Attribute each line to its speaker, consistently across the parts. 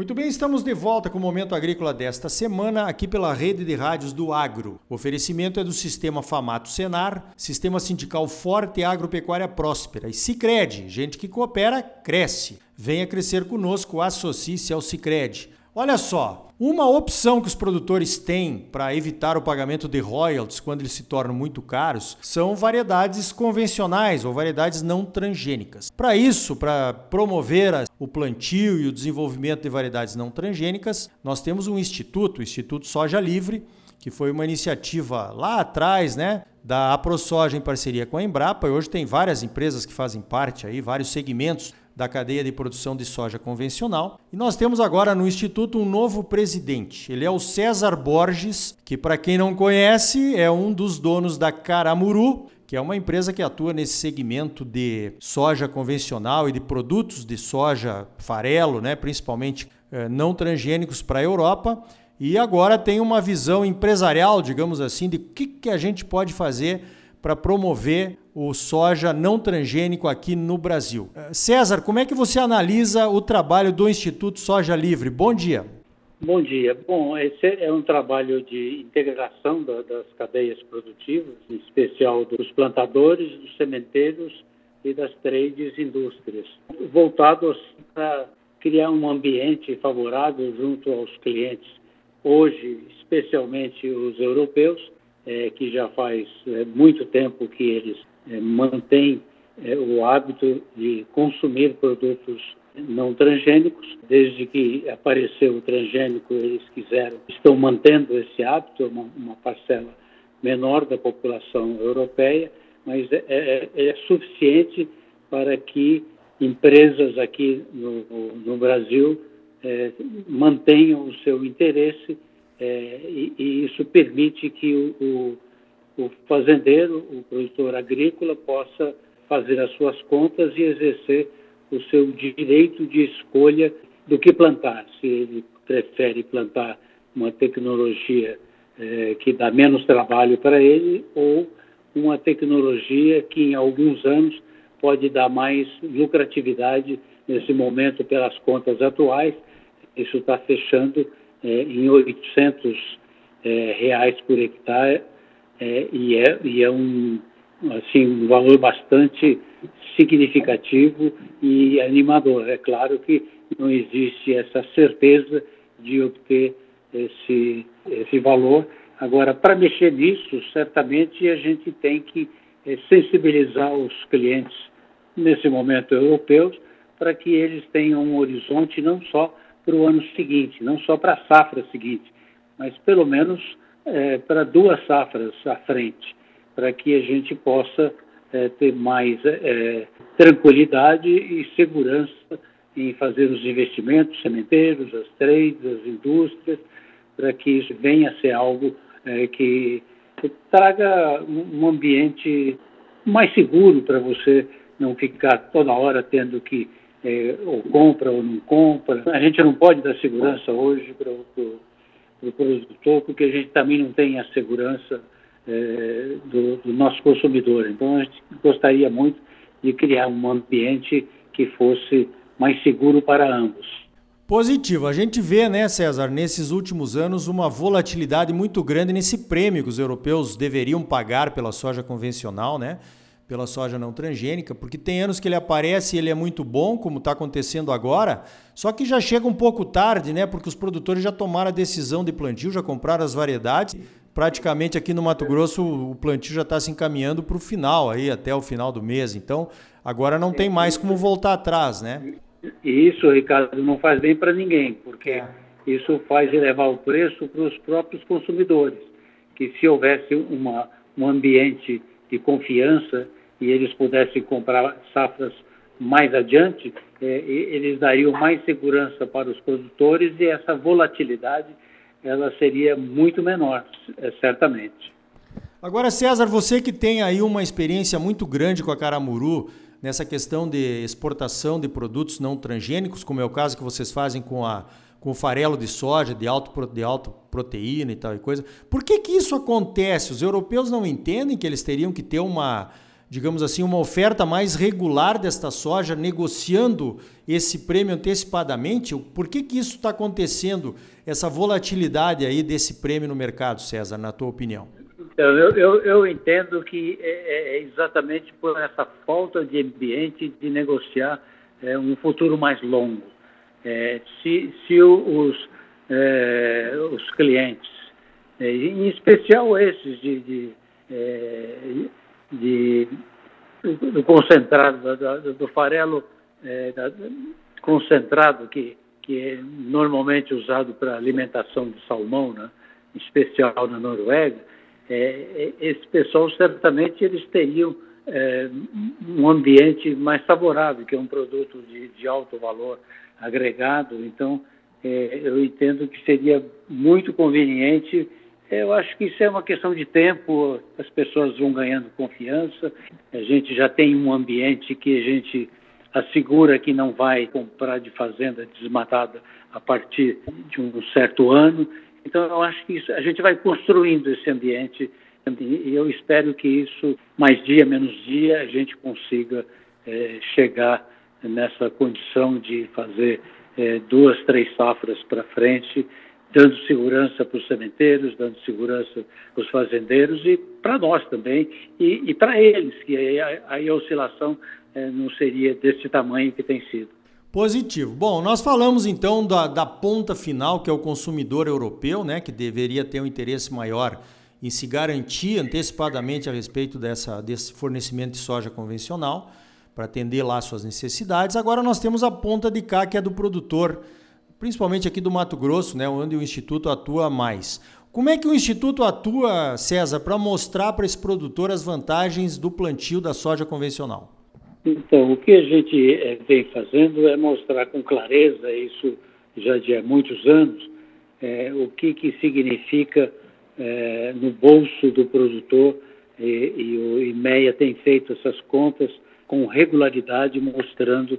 Speaker 1: Muito bem, estamos de volta com o Momento Agrícola desta semana, aqui pela rede de rádios do Agro. O oferecimento é do Sistema Famato Senar, Sistema Sindical Forte e Agropecuária Próspera. E Cicred, gente que coopera, cresce. Venha crescer conosco, associe-se ao Cicred. Olha só, uma opção que os produtores têm para evitar o pagamento de royalties quando eles se tornam muito caros são variedades convencionais ou variedades não transgênicas. Para isso, para promover o plantio e o desenvolvimento de variedades não transgênicas, nós temos um instituto, o Instituto Soja Livre, que foi uma iniciativa lá atrás, né, da AproSoja em parceria com a Embrapa, e hoje tem várias empresas que fazem parte aí, vários segmentos da cadeia de produção de soja convencional. E nós temos agora no Instituto um novo presidente. Ele é o César Borges, que, para quem não conhece, é um dos donos da Caramuru, que é uma empresa que atua nesse segmento de soja convencional e de produtos de soja farelo, né, principalmente eh, não transgênicos para a Europa. E agora tem uma visão empresarial, digamos assim, de o que, que a gente pode fazer para promover o soja não transgênico aqui no Brasil. Eh, César, como é que você analisa o trabalho do Instituto Soja Livre? Bom dia.
Speaker 2: Bom dia. Bom, esse é um trabalho de integração das cadeias produtivas, em especial dos plantadores, dos sementeiros e das trades indústrias, voltados para criar um ambiente favorável junto aos clientes, hoje especialmente os europeus, é, que já faz é, muito tempo que eles é, mantêm é, o hábito de consumir produtos não transgênicos. Desde que apareceu o transgênico, eles quiseram, estão mantendo esse hábito, uma, uma parcela menor da população europeia, mas é, é, é suficiente para que empresas aqui no, no Brasil é, mantenham o seu interesse é, e, e, isso permite que o, o, o, fazendeiro, o produtor agrícola, possa fazer as suas contas e exercer o seu direito de escolha do que plantar. Se ele prefere plantar uma tecnologia é, que dá menos trabalho para ele ou uma tecnologia que em alguns anos pode dar mais lucratividade nesse momento pelas contas atuais. Isso está fechando é, em 800 é, reais por hectare é, e, é, e é um, assim, um valor bastante significativo e animador. É claro que não existe essa certeza de obter esse, esse valor. Agora, para mexer nisso, certamente a gente tem que é, sensibilizar os clientes, nesse momento europeus, para que eles tenham um horizonte não só para o ano seguinte, não só para a safra seguinte, mas pelo menos é, para duas safras à frente, para que a gente possa é, ter mais é, tranquilidade e segurança em fazer os investimentos sementeiros, as trades, as indústrias, para que isso venha a ser algo é, que traga um ambiente mais seguro para você não ficar toda hora tendo que é, ou compra ou não compra. A gente não pode dar segurança hoje para o pro produtor, porque a gente também não tem a segurança é, do, do, nosso consumidor. Então, a gente gostaria muito de criar um ambiente que fosse mais seguro para ambos.
Speaker 1: Positivo. A gente vê, né, César, nesses últimos anos uma volatilidade muito grande nesse prêmio que os europeus deveriam pagar pela soja convencional, né? Pela soja não transgênica, porque tem anos que ele aparece e ele é muito bom, como está acontecendo agora, só que já chega um pouco tarde, né? Porque os produtores já tomaram a decisão de plantio, já compraram as variedades. Praticamente aqui no Mato Grosso o plantio já está se encaminhando para o final, aí até o final do mês. Então agora não tem mais como voltar atrás, né?
Speaker 2: Isso, Ricardo, não faz bem para ninguém, porque isso faz elevar o preço para os próprios consumidores. Que se houvesse uma, um ambiente de confiança e eles pudessem comprar safras mais adiante, é, eles dariam mais segurança para os produtores e essa volatilidade ela seria muito menor, é, certamente.
Speaker 1: Agora, César, você que tem aí uma experiência muito grande com a Caramuru nessa questão de exportação de produtos não transgênicos, como é o caso que vocês fazem com a com o farelo de soja de alto de alta proteína e tal e coisa. Por que que isso acontece? Os europeus não entendem que eles teriam que ter uma digamos assim, uma oferta mais regular desta soja, negociando esse prêmio antecipadamente? Por que, que isso está acontecendo, essa volatilidade aí desse prêmio no mercado, César, na tua opinião?
Speaker 2: Então, eu, eu, eu entendo que é, é, é exatamente por essa falta de ambiente de negociar é, um futuro mais longo. É, se, se os, é, os clientes, em especial esses de, de, de do concentrado, do, do farelo é, da, concentrado, que, que é normalmente usado para alimentação de salmão, né, em especial na Noruega, é, esse pessoal certamente eles teriam é, um ambiente mais favorável, que é um produto de, de alto valor agregado. Então, é, eu entendo que seria muito conveniente. Eu acho que isso é uma questão de tempo, as pessoas vão ganhando confiança, a gente já tem um ambiente que a gente assegura que não vai comprar de fazenda desmatada a partir de um certo ano. Então, eu acho que isso, a gente vai construindo esse ambiente e eu espero que isso, mais dia, menos dia, a gente consiga é, chegar nessa condição de fazer é, duas, três safras para frente, dando segurança para os sementeiros, dando segurança para os fazendeiros e para nós também, e, e para eles, que aí a, a oscilação é, não seria desse tamanho que tem sido.
Speaker 1: Positivo. Bom, nós falamos então da, da ponta final, que é o consumidor europeu, né, que deveria ter um interesse maior em se garantir antecipadamente a respeito dessa, desse fornecimento de soja convencional para atender lá suas necessidades. Agora nós temos a ponta de cá, que é do produtor, principalmente aqui do Mato Grosso, né, onde o Instituto atua mais. Como é que o Instituto atua, César, para mostrar para esse produtor as vantagens do plantio da soja convencional?
Speaker 2: Então, o que a gente é, vem fazendo é mostrar com clareza, isso já de muitos anos, é, o que, que significa é, no bolso do produtor e, e, o IMEA tem feito essas contas com regularidade, mostrando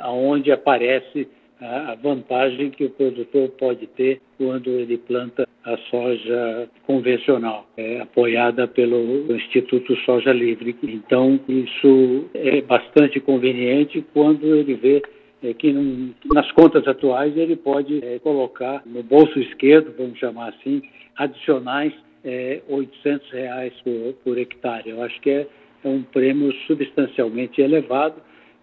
Speaker 2: aonde aparece a, vantagem que o produtor pode ter quando ele planta a soja convencional, é, apoiada pelo Instituto Soja Livre. Então, isso é bastante conveniente quando ele vê é, que nas contas atuais ele pode é, colocar no bolso esquerdo, vamos chamar assim, adicionais é, 800 reais por, por, hectare. Eu acho que é, é um prêmio substancialmente elevado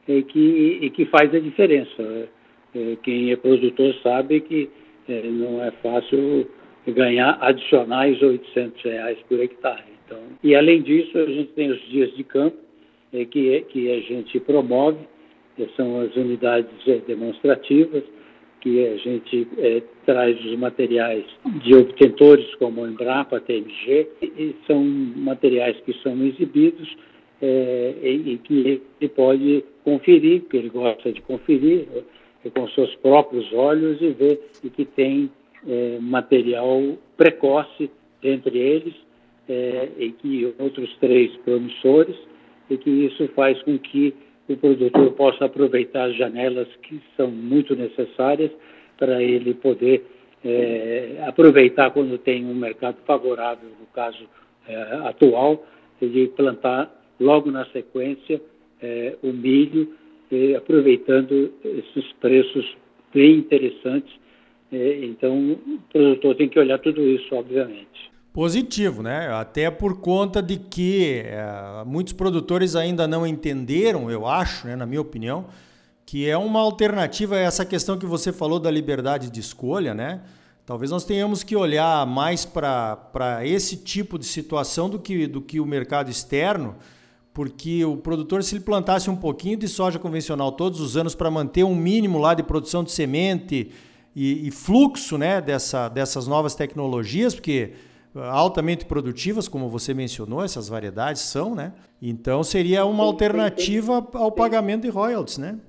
Speaker 2: e que, e que faz a diferença. É, quem é produtor sabe que é, não é fácil ganhar adicionais 800 reais por hectare. Então, e além disso, a gente tem os dias de campo é, que, que a gente promove, são as unidades demonstrativas, que a gente é, traz os materiais de obtentores como a Embrapa, a TMG, e são materiais que são exibidos é, e, e, que ele pode conferir, que ele gosta de conferir com seus próprios olhos e ver e que tem é, material precoce entre eles é, e que outros três promissores e que isso faz com que o produtor possa aproveitar as janelas que são muito necessárias para ele poder é, aproveitar quando tem um mercado favorável, no caso é, atual, de plantar logo na sequência é, o milho, aproveitando esses preços bem interessantes. É, então, o produtor tem que olhar tudo isso, obviamente
Speaker 1: positivo, né? Até por conta de que é, muitos produtores ainda não entenderam, eu acho, né, na minha opinião, que é uma alternativa a essa questão que você falou da liberdade de escolha, né? Talvez nós tenhamos que olhar mais para esse tipo de situação do que, do que o mercado externo, porque o produtor, se ele plantasse um pouquinho de soja convencional todos os anos para manter um mínimo lá de produção de semente e, e fluxo né, dessa, dessas novas tecnologias, porque altamente produtivas, como você mencionou, essas variedades são, né? Então seria uma alternativa ao pagamento de royalties, né?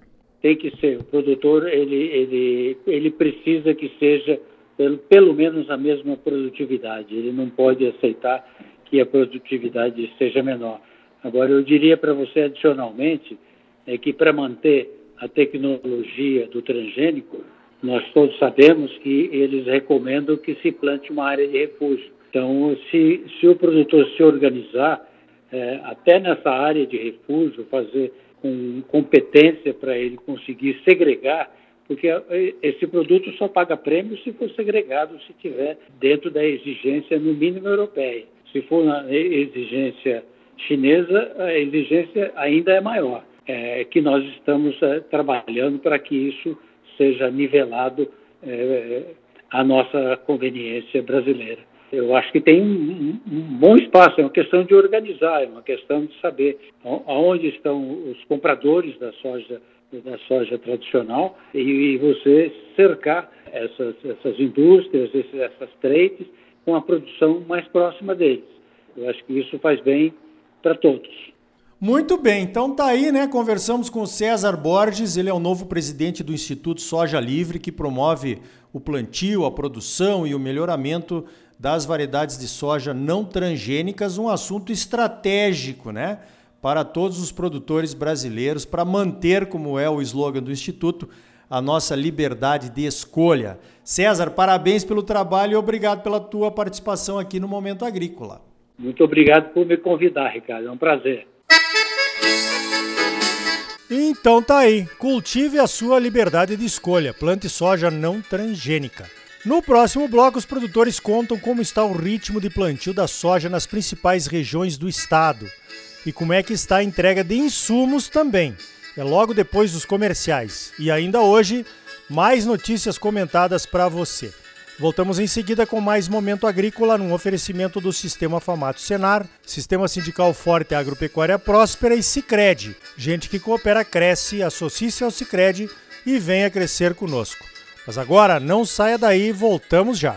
Speaker 2: Tem que ser. O produtor ele ele ele precisa que seja pelo, pelo menos a mesma produtividade. Ele não pode aceitar que a produtividade seja menor. Agora eu diria para você adicionalmente é que para manter a tecnologia do transgênico, nós todos sabemos que eles recomendam que se plante uma área de refúgio então, se, se o produtor se organizar é, até nessa área de refúgio, fazer com competência para ele conseguir segregar, porque é, esse produto só paga prêmio se for segregado, se tiver dentro da exigência, no mínimo, europeia. Se for na exigência chinesa, a exigência ainda é maior. É, que nós estamos é, trabalhando para que isso seja nivelado é, à nossa conveniência brasileira. Eu acho que tem um, um, bom espaço, é uma questão de organizar, é uma questão de saber aonde estão os compradores da soja da soja tradicional e, e você cercar essas, essas indústrias, essas trades com a produção mais próxima deles. Eu acho que isso faz bem para todos.
Speaker 1: Muito bem, então tá aí, né? Conversamos com o César Borges, ele é o novo presidente do Instituto Soja Livre, que promove o plantio, a produção e o melhoramento das variedades de soja não transgênicas, um assunto estratégico, né? Para todos os produtores brasileiros, para manter, como é o slogan do Instituto, a nossa liberdade de escolha. César, parabéns pelo trabalho e obrigado pela tua participação aqui no Momento Agrícola.
Speaker 2: Muito obrigado por me convidar, Ricardo. É um prazer.
Speaker 1: Então tá aí, cultive a sua liberdade de escolha, plante soja não transgênica. No próximo bloco, os produtores contam como está o ritmo de plantio da soja nas principais regiões do estado e como é que está a entrega de insumos também. É logo depois dos comerciais. E ainda hoje, mais notícias comentadas para você. Voltamos em seguida com mais Momento Agrícola, num oferecimento do Sistema Famato Senar, Sistema Sindical Forte Agropecuária Próspera e Cicred. Gente que coopera, cresce, associe-se ao Cicred e venha crescer conosco. Mas agora, não saia daí, voltamos já.